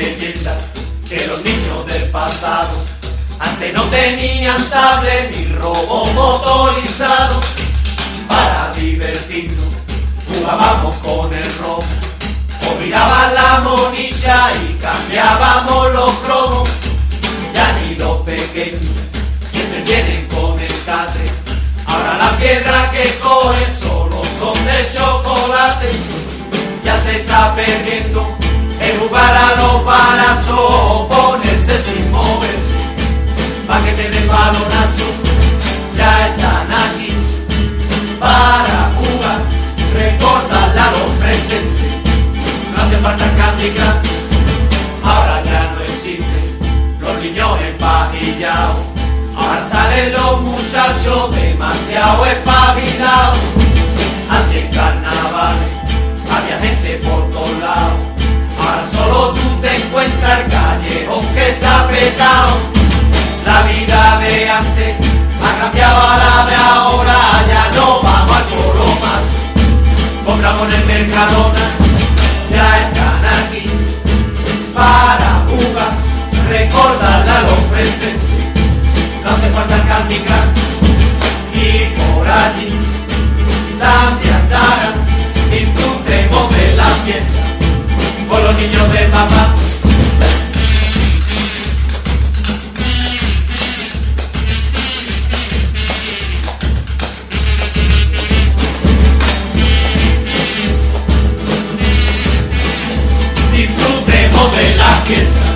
Leyenda que los niños del pasado antes no tenían tablet ni robo motorizado. Para divertirnos jugábamos con el robo o miraban la monilla y cambiábamos los cromos. Ya ni los pequeños siempre vienen con el. Ahora la piedra que coge solo son de chocolate. Ya se está perdiendo el jugar a los balazos, ponerse sin moverse, pa' que te den balonazo. Ya están aquí para jugar, recordarle a los presentes. No hace falta Crush, ahora ya no existe los niños empajillados. Ahora salen los muchachos demasiado espabilados. Callejón que está petado. La vida de antes ha cambiado a la de ahora. Ya no vamos al coro más. Compramos en el Mercadona. Disfrutemos de la fiesta